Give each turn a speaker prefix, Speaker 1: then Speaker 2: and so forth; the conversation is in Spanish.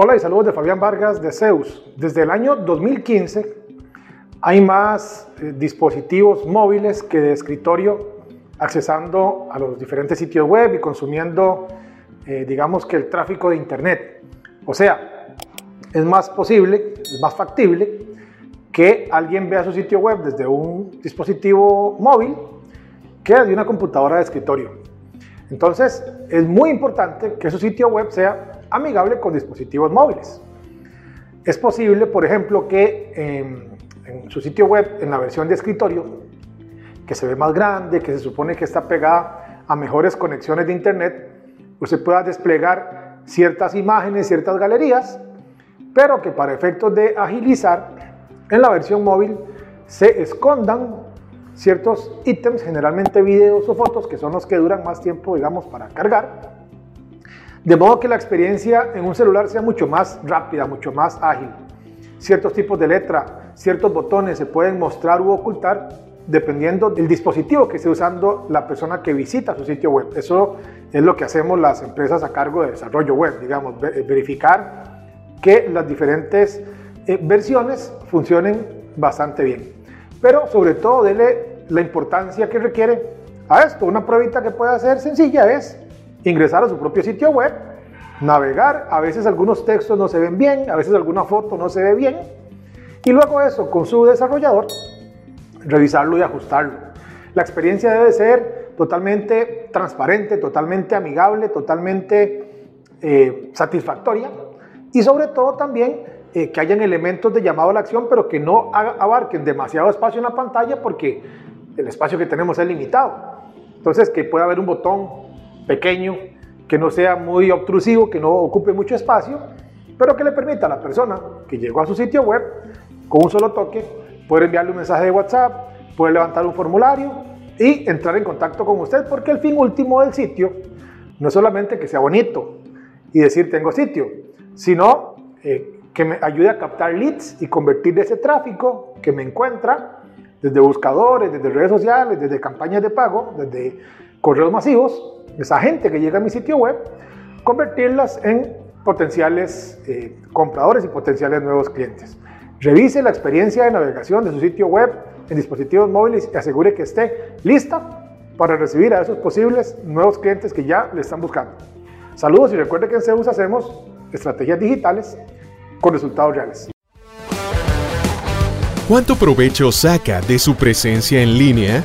Speaker 1: Hola y saludos de Fabián Vargas de Zeus. Desde el año 2015 hay más eh, dispositivos móviles que de escritorio accesando a los diferentes sitios web y consumiendo, eh, digamos que el tráfico de Internet. O sea, es más posible, es más factible que alguien vea su sitio web desde un dispositivo móvil que desde una computadora de escritorio. Entonces, es muy importante que su sitio web sea amigable con dispositivos móviles. Es posible, por ejemplo, que en su sitio web, en la versión de escritorio, que se ve más grande, que se supone que está pegada a mejores conexiones de Internet, usted pueda desplegar ciertas imágenes, ciertas galerías, pero que para efectos de agilizar, en la versión móvil se escondan ciertos ítems, generalmente videos o fotos, que son los que duran más tiempo, digamos, para cargar, de modo que la experiencia en un celular sea mucho más rápida, mucho más ágil. Ciertos tipos de letra, ciertos botones se pueden mostrar u ocultar dependiendo del dispositivo que esté usando la persona que visita su sitio web. Eso es lo que hacemos las empresas a cargo de desarrollo web, digamos, eh, verificar que las diferentes eh, versiones funcionen bastante bien. Pero sobre todo, dele la importancia que requiere a esto. Una pruebita que puede hacer sencilla es ingresar a su propio sitio web, navegar, a veces algunos textos no se ven bien, a veces alguna foto no se ve bien, y luego eso con su desarrollador, revisarlo y ajustarlo. La experiencia debe ser totalmente transparente, totalmente amigable, totalmente eh, satisfactoria y sobre todo también eh, que hayan elementos de llamado a la acción, pero que no abarquen demasiado espacio en la pantalla porque el espacio que tenemos es limitado. Entonces, que pueda haber un botón pequeño, que no sea muy obtrusivo, que no ocupe mucho espacio, pero que le permita a la persona que llegó a su sitio web con un solo toque poder enviarle un mensaje de WhatsApp, poder levantar un formulario y entrar en contacto con usted, porque el fin último del sitio no es solamente que sea bonito y decir tengo sitio, sino eh, que me ayude a captar leads y convertir ese tráfico que me encuentra desde buscadores, desde redes sociales, desde campañas de pago, desde correos masivos, esa gente que llega a mi sitio web, convertirlas en potenciales eh, compradores y potenciales nuevos clientes. Revise la experiencia de navegación de su sitio web en dispositivos móviles y asegure que esté lista para recibir a esos posibles nuevos clientes que ya le están buscando. Saludos y recuerde que en Zeus hacemos estrategias digitales con resultados reales.
Speaker 2: ¿Cuánto provecho saca de su presencia en línea?